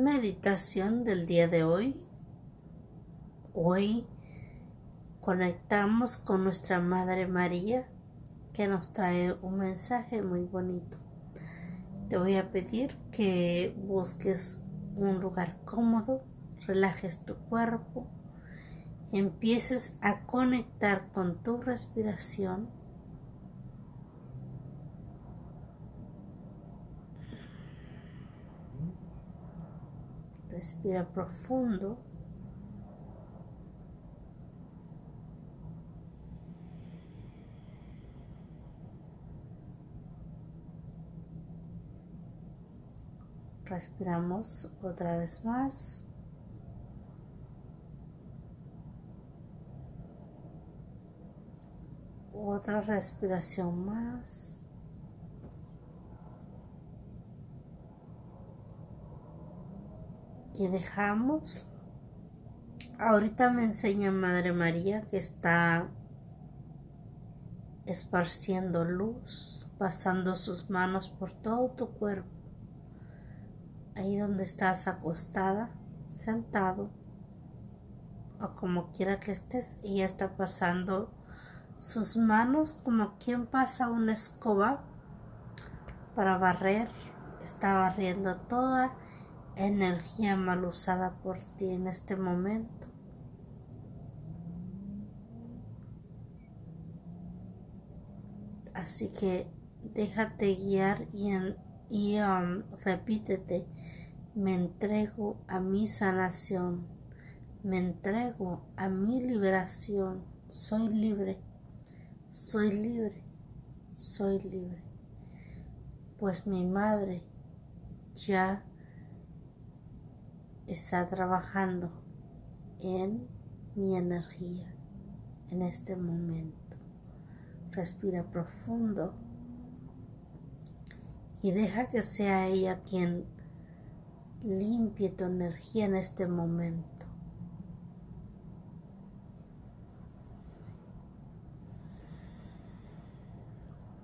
Meditación del día de hoy. Hoy conectamos con nuestra Madre María que nos trae un mensaje muy bonito. Te voy a pedir que busques un lugar cómodo, relajes tu cuerpo, empieces a conectar con tu respiración Respira profundo. Respiramos otra vez más. Otra respiración más. Y dejamos. Ahorita me enseña Madre María que está esparciendo luz, pasando sus manos por todo tu cuerpo. Ahí donde estás acostada, sentado, o como quiera que estés, ella está pasando sus manos como quien pasa una escoba para barrer. Está barriendo toda energía mal usada por ti en este momento. Así que déjate guiar y, um, repítete, me entrego a mi sanación, me entrego a mi liberación, soy libre, soy libre, soy libre. Pues mi madre ya está trabajando en mi energía en este momento. Respira profundo y deja que sea ella quien limpie tu energía en este momento.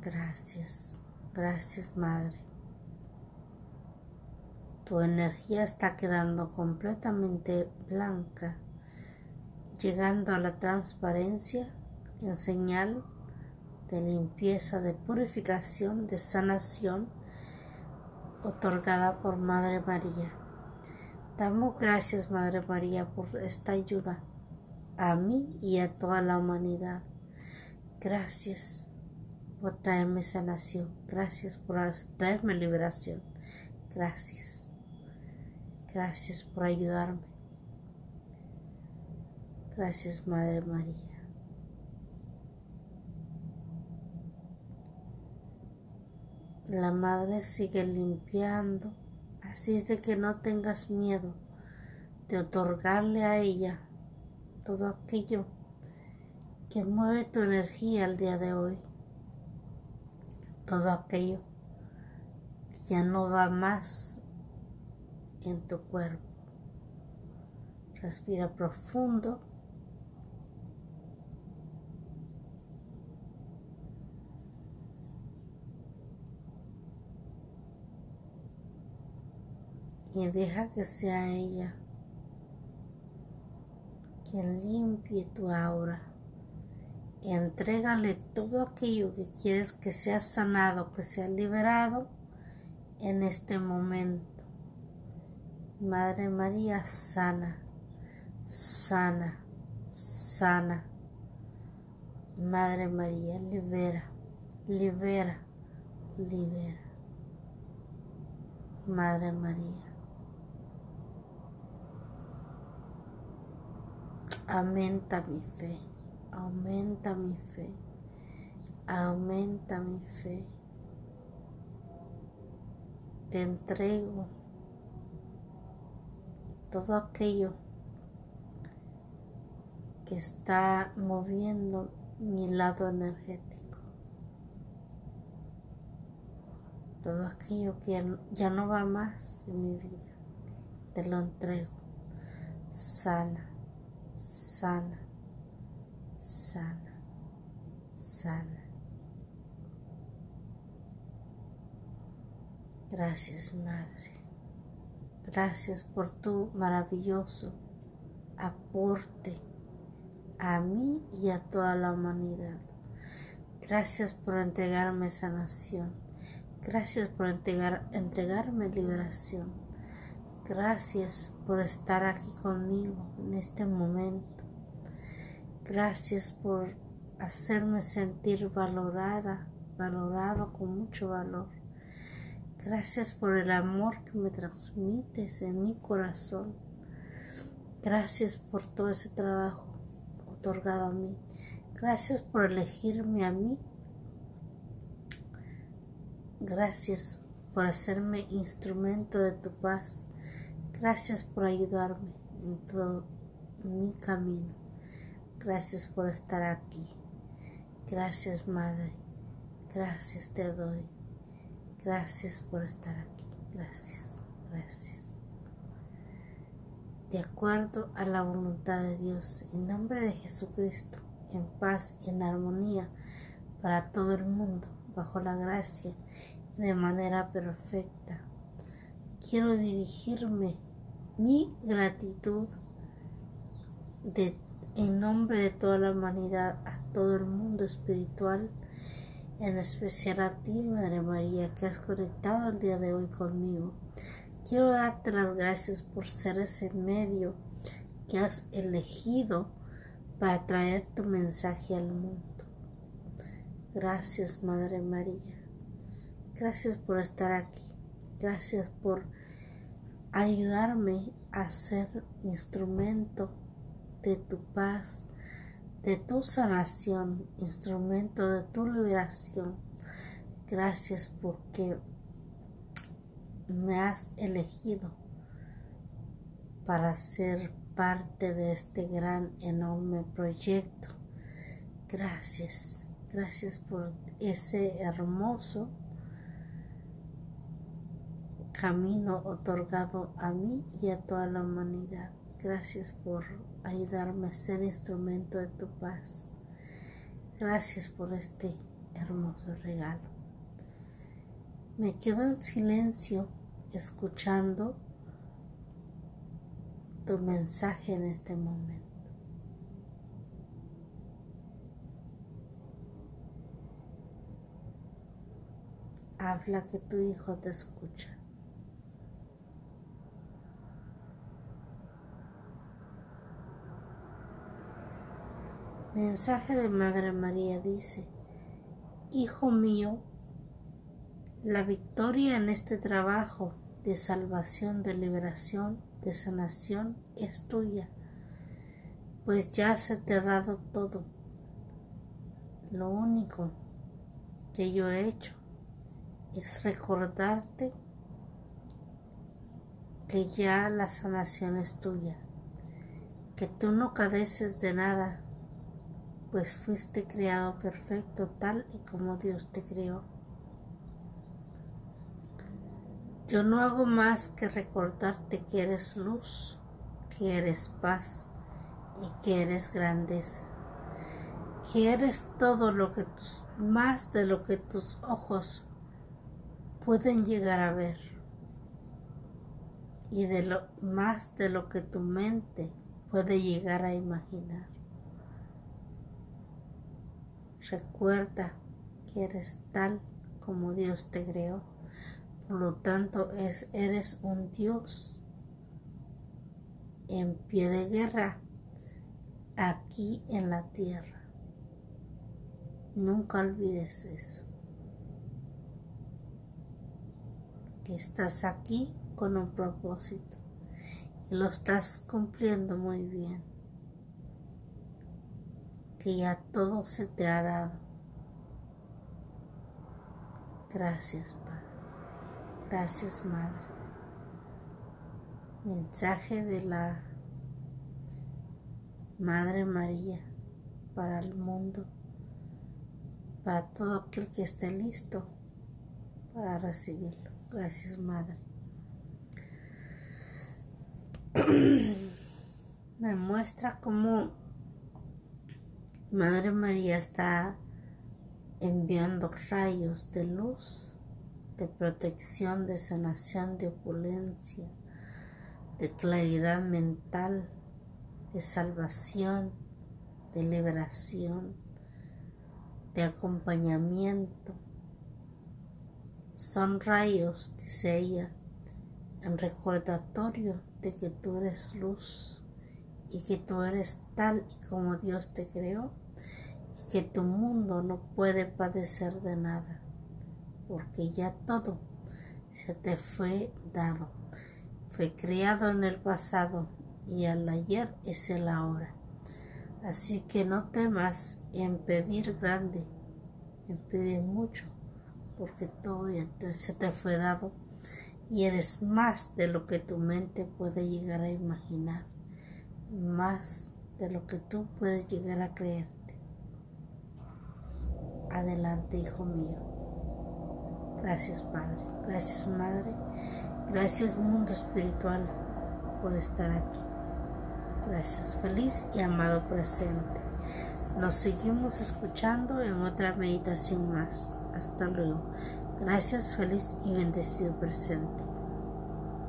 Gracias, gracias Madre. Tu energía está quedando completamente blanca, llegando a la transparencia en señal de limpieza, de purificación, de sanación otorgada por Madre María. Damos gracias, Madre María, por esta ayuda a mí y a toda la humanidad. Gracias por traerme sanación. Gracias por traerme liberación. Gracias. Gracias por ayudarme. Gracias, Madre María. La Madre sigue limpiando, así es de que no tengas miedo de otorgarle a ella todo aquello que mueve tu energía al día de hoy, todo aquello que ya no va más en tu cuerpo. Respira profundo. Y deja que sea ella quien limpie tu aura. Entrégale todo aquello que quieres que sea sanado, que sea liberado en este momento. Madre María, sana, sana, sana. Madre María, libera, libera, libera. Madre María. Aumenta mi fe, aumenta mi fe, aumenta mi fe. Te entrego todo aquello que está moviendo mi lado energético. Todo aquello que ya no va más en mi vida, te lo entrego. Sana, sana, sana, sana. Gracias, Madre. Gracias por tu maravilloso aporte a mí y a toda la humanidad. Gracias por entregarme sanación. Gracias por entregar, entregarme liberación. Gracias por estar aquí conmigo en este momento. Gracias por hacerme sentir valorada, valorado con mucho valor. Gracias por el amor que me transmites en mi corazón. Gracias por todo ese trabajo otorgado a mí. Gracias por elegirme a mí. Gracias por hacerme instrumento de tu paz. Gracias por ayudarme en todo mi camino. Gracias por estar aquí. Gracias, Madre. Gracias te doy. Gracias por estar aquí. Gracias. Gracias de acuerdo a la voluntad de Dios, en nombre de Jesucristo, en paz y en armonía para todo el mundo, bajo la gracia y de manera perfecta. Quiero dirigirme mi gratitud en nombre de toda la humanidad a todo el mundo espiritual, en especial a ti, Madre María, que has conectado el día de hoy conmigo Quiero darte las gracias por ser ese medio que has elegido para traer tu mensaje al mundo. Gracias, Madre María. Gracias por estar aquí. Gracias por ayudarme a ser instrumento de tu paz, de tu sanación, instrumento de tu liberación. Gracias porque me has elegido para ser parte de este gran, enorme proyecto. Gracias, gracias por ese hermoso camino otorgado a mí y a toda la humanidad. Gracias por ayudarme a ser instrumento de tu paz. Gracias por este hermoso regalo. Me quedo en silencio escuchando tu mensaje en este momento. Habla que tu hijo te escucha. Mensaje de Madre María dice, Hijo mío, la victoria en este trabajo de salvación, de liberación, de sanación es tuya, pues ya se te ha dado todo. Lo único que yo he hecho es recordarte que ya la sanación es tuya, que tú no cadeces de nada, pues fuiste creado perfecto tal y como Dios te creó. Yo no hago más que recordarte que eres luz, que eres paz y que eres grandeza, que eres todo lo que tus, más de lo que tus ojos pueden llegar a ver y de lo más de lo que tu mente puede llegar a imaginar. Recuerda que eres tal como Dios te creó. Por lo tanto, es, eres un Dios en pie de guerra aquí en la tierra. Nunca olvides eso. Que estás aquí con un propósito y lo estás cumpliendo muy bien. Que ya todo se te ha dado. Gracias, Padre. Gracias, Madre. Mensaje de la Madre María para el mundo, para todo aquel que esté listo para recibirlo. Gracias, Madre. Me muestra cómo Madre María está enviando rayos de luz de protección, de sanación, de opulencia de claridad mental, de salvación, de liberación, de acompañamiento. Son rayos, dice ella, en recordatorio de que tú eres luz y que tú eres tal y como Dios te creó que tu mundo no puede padecer de nada porque ya todo se te fue dado. Fue creado en el pasado y el ayer es el ahora. Así que no temas en pedir grande, en pedir mucho, porque todo ya se te fue dado y eres más de lo que tu mente puede llegar a imaginar, más de lo que tú puedes llegar a creerte. Adelante, hijo mío. Gracias Padre, gracias Madre, gracias mundo espiritual por estar aquí. Gracias, feliz y amado presente. Nos seguimos escuchando en otra meditación más. Hasta luego. Gracias, feliz y bendecido presente.